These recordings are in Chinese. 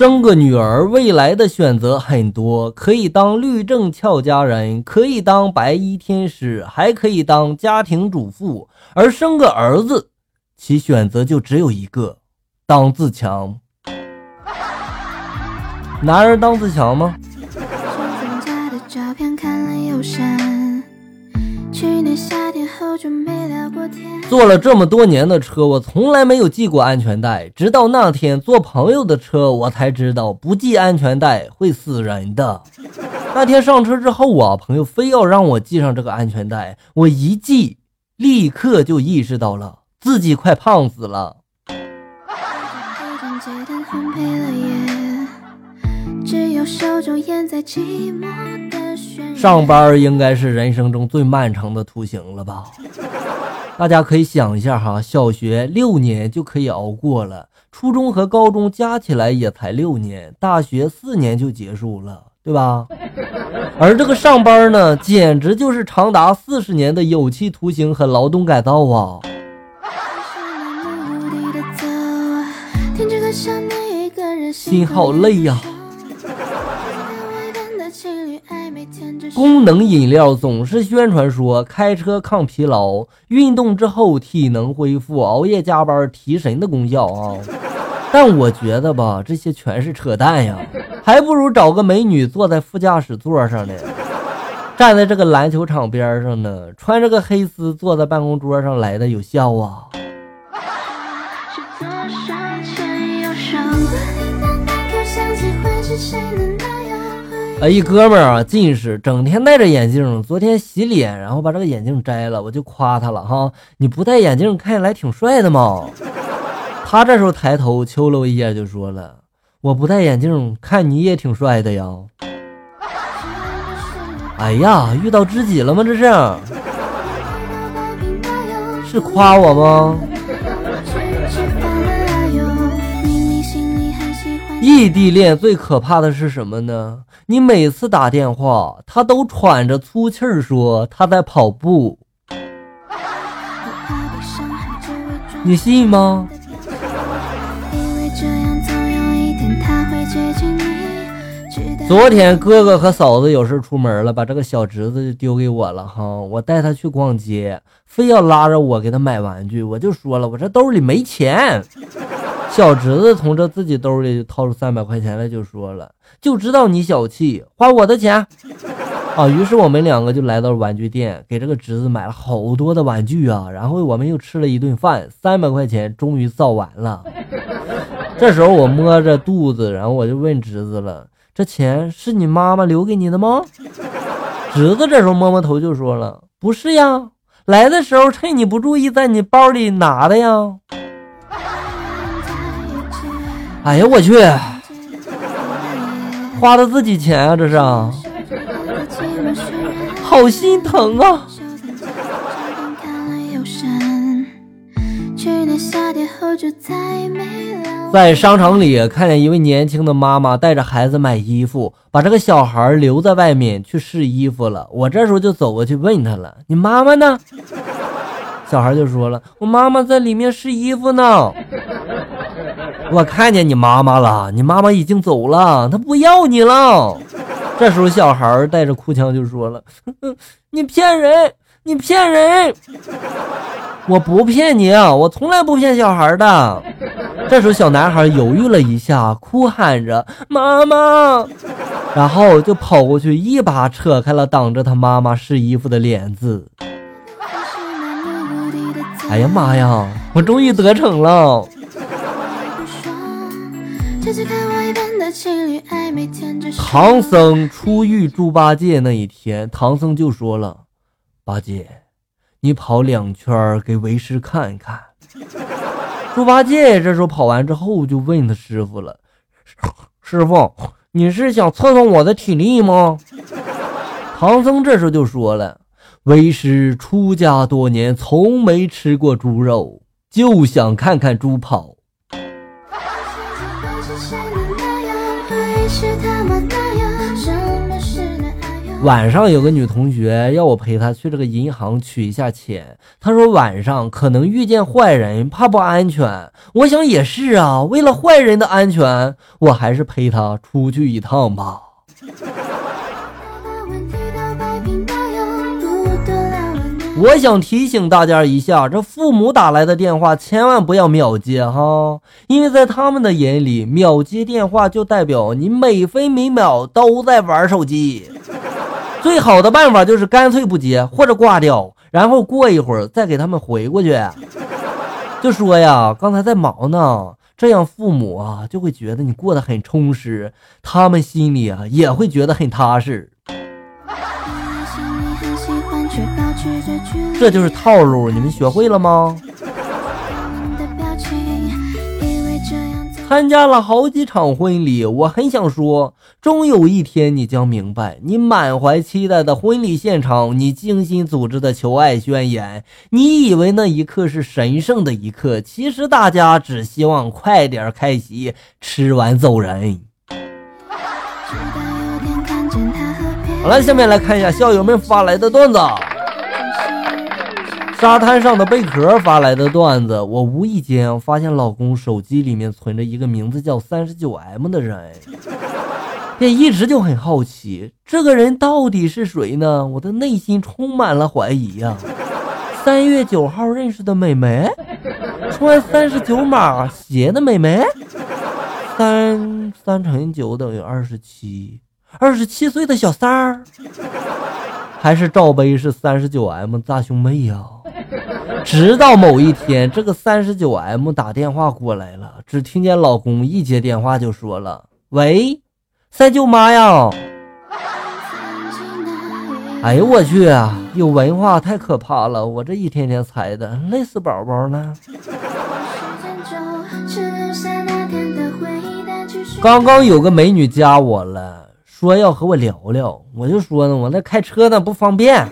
生个女儿，未来的选择很多，可以当律政俏佳人，可以当白衣天使，还可以当家庭主妇。而生个儿子，其选择就只有一个：当自强。男人当自强吗？坐了这么多年的车，我从来没有系过安全带。直到那天坐朋友的车，我才知道不系安全带会死人的。那天上车之后啊，朋友非要让我系上这个安全带，我一系，立刻就意识到了自己快胖死了。上班应该是人生中最漫长的途行了吧？大家可以想一下哈，小学六年就可以熬过了，初中和高中加起来也才六年，大学四年就结束了，对吧？而这个上班呢，简直就是长达四十年的有期徒刑和劳动改造啊！心好累呀。功能饮料总是宣传说开车抗疲劳，运动之后体能恢复，熬夜加班提神的功效啊！但我觉得吧，这些全是扯淡呀，还不如找个美女坐在副驾驶座上呢，站在这个篮球场边上呢，穿着个黑丝坐在办公桌上来的有效啊！哎，一哥们儿啊，近视，整天戴着眼镜。昨天洗脸，然后把这个眼镜摘了，我就夸他了哈。你不戴眼镜，看起来挺帅的嘛。他这时候抬头瞅了我一眼，就说了：“我不戴眼镜，看你也挺帅的呀。”哎呀，遇到知己了吗？这是？是夸我吗？异地恋最可怕的是什么呢？你每次打电话，他都喘着粗气儿说他在跑步，你信吗？昨天哥哥和嫂子有事出门了，把这个小侄子就丢给我了哈。我带他去逛街，非要拉着我给他买玩具，我就说了，我这兜里没钱。小侄子从这自己兜里掏出三百块钱来，就说了：“就知道你小气，花我的钱。”啊，于是我们两个就来到了玩具店，给这个侄子买了好多的玩具啊。然后我们又吃了一顿饭，三百块钱终于造完了。这时候我摸着肚子，然后我就问侄子了：“这钱是你妈妈留给你的吗？”侄子这时候摸摸头就说了：“不是呀，来的时候趁你不注意，在你包里拿的呀。”哎呀，我去，花的自己钱啊，这是，好心疼啊！在商场里看见一位年轻的妈妈带着孩子买衣服，把这个小孩留在外面去试衣服了。我这时候就走过去问他了：“你妈妈呢？”小孩就说了：“我妈妈在里面试衣服呢。”我看见你妈妈了，你妈妈已经走了，她不要你了。这时候，小孩带着哭腔就说了：“ 你骗人，你骗人！我不骗你啊，我从来不骗小孩的。”这时候，小男孩犹豫了一下，哭喊着：“妈妈！”然后就跑过去，一把扯开了挡着他妈妈试衣服的帘子。哎呀妈呀！我终于得逞了。唐僧初遇猪八戒那一天，唐僧就说了：“八戒，你跑两圈给为师看一看。” 猪八戒这时候跑完之后，就问他师傅了：“师傅，你是想测测我的体力吗？”唐僧这时候就说了：“为师出家多年，从没吃过猪肉，就想看看猪跑。”晚上有个女同学要我陪她去这个银行取一下钱，她说晚上可能遇见坏人，怕不安全。我想也是啊，为了坏人的安全，我还是陪她出去一趟吧。我想提醒大家一下，这父母打来的电话千万不要秒接哈，因为在他们的眼里，秒接电话就代表你每分每秒都在玩手机。最好的办法就是干脆不接或者挂掉，然后过一会儿再给他们回过去，就说呀，刚才在忙呢。这样父母啊就会觉得你过得很充实，他们心里啊也会觉得很踏实。这就是套路，你们学会了吗？参加了好几场婚礼，我很想说，终有一天你将明白，你满怀期待的婚礼现场，你精心组织的求爱宣言，你以为那一刻是神圣的一刻，其实大家只希望快点开席，吃完走人。好了，下面来看一下校友们发来的段子。沙滩上的贝壳发来的段子，我无意间发现老公手机里面存着一个名字叫三十九 M 的人，便一直就很好奇，这个人到底是谁呢？我的内心充满了怀疑呀。三月九号认识的美眉，穿三十九码鞋的美眉，三三乘以九等于二十七，二十七岁的小三儿，还是罩杯是三十九 M 大胸妹呀？直到某一天，这个三十九 M 打电话过来了，只听见老公一接电话就说了：“喂，三舅妈呀！”哎呦我去啊，有文化太可怕了！我这一天天猜的，累死宝宝了。刚刚有个美女加我了，说要和我聊聊，我就说呢，我那开车呢不方便。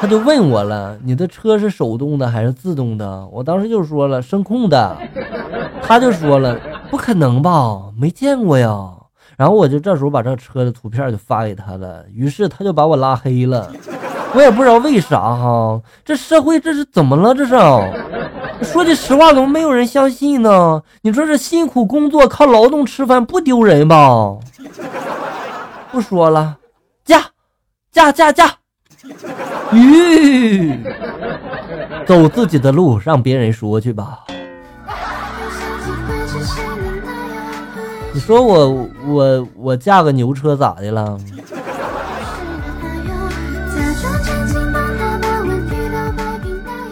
他就问我了：“你的车是手动的还是自动的？”我当时就说了：“声控的。”他就说了：“不可能吧，没见过呀。”然后我就这时候把这车的图片就发给他了，于是他就把我拉黑了。我也不知道为啥哈，这社会这是怎么了？这是说句实话，怎么没有人相信呢？你说这辛苦工作靠劳动吃饭不丢人吧？不说了，加加加加。吁，走自己的路，让别人说去吧。你说我我我驾个牛车咋的了？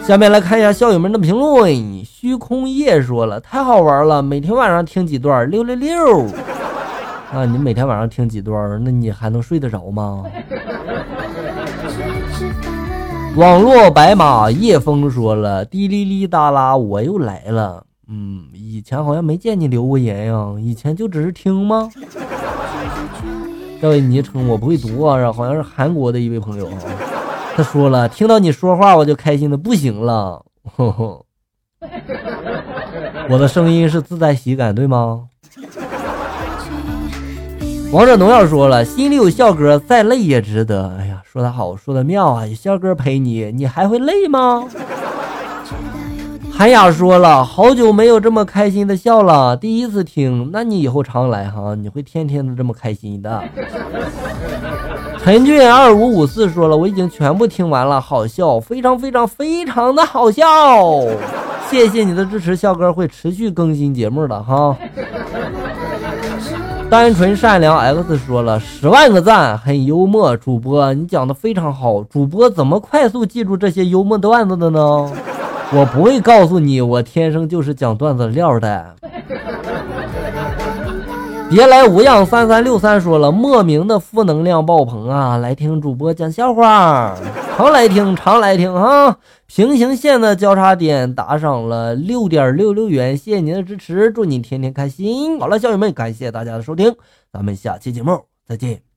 下面来看一下校友们的评论。虚空夜说了，太好玩了，每天晚上听几段六六六。啊，你每天晚上听几段，那你还能睡得着吗？网络白马叶枫说了：“滴哩哩哒啦，我又来了。嗯，以前好像没见你留过言呀，以前就只是听吗？这位昵称我不会读啊，好像是韩国的一位朋友啊。他说了，听到你说话我就开心的不行了。我的声音是自带喜感，对吗？”王者荣耀说了，心里有笑哥，再累也值得。说的好，说的妙啊！有笑哥陪你，你还会累吗？韩雅说了，好久没有这么开心的笑了，第一次听，那你以后常来哈，你会天天都这么开心的。陈俊二五五四说了，我已经全部听完了，好笑，非常非常非常的好笑，谢谢你的支持，笑哥会持续更新节目的哈。单纯善良 X 说了十万个赞，很幽默。主播，你讲的非常好。主播怎么快速记住这些幽默段子的呢？我不会告诉你，我天生就是讲段子料的。别来无恙三三六三说了，莫名的负能量爆棚啊！来听主播讲笑话，常来听，常来听啊。平行线的交叉点打赏了六点六六元，谢谢您的支持，祝您天天开心。好了，小友们，感谢大家的收听，咱们下期节目再见。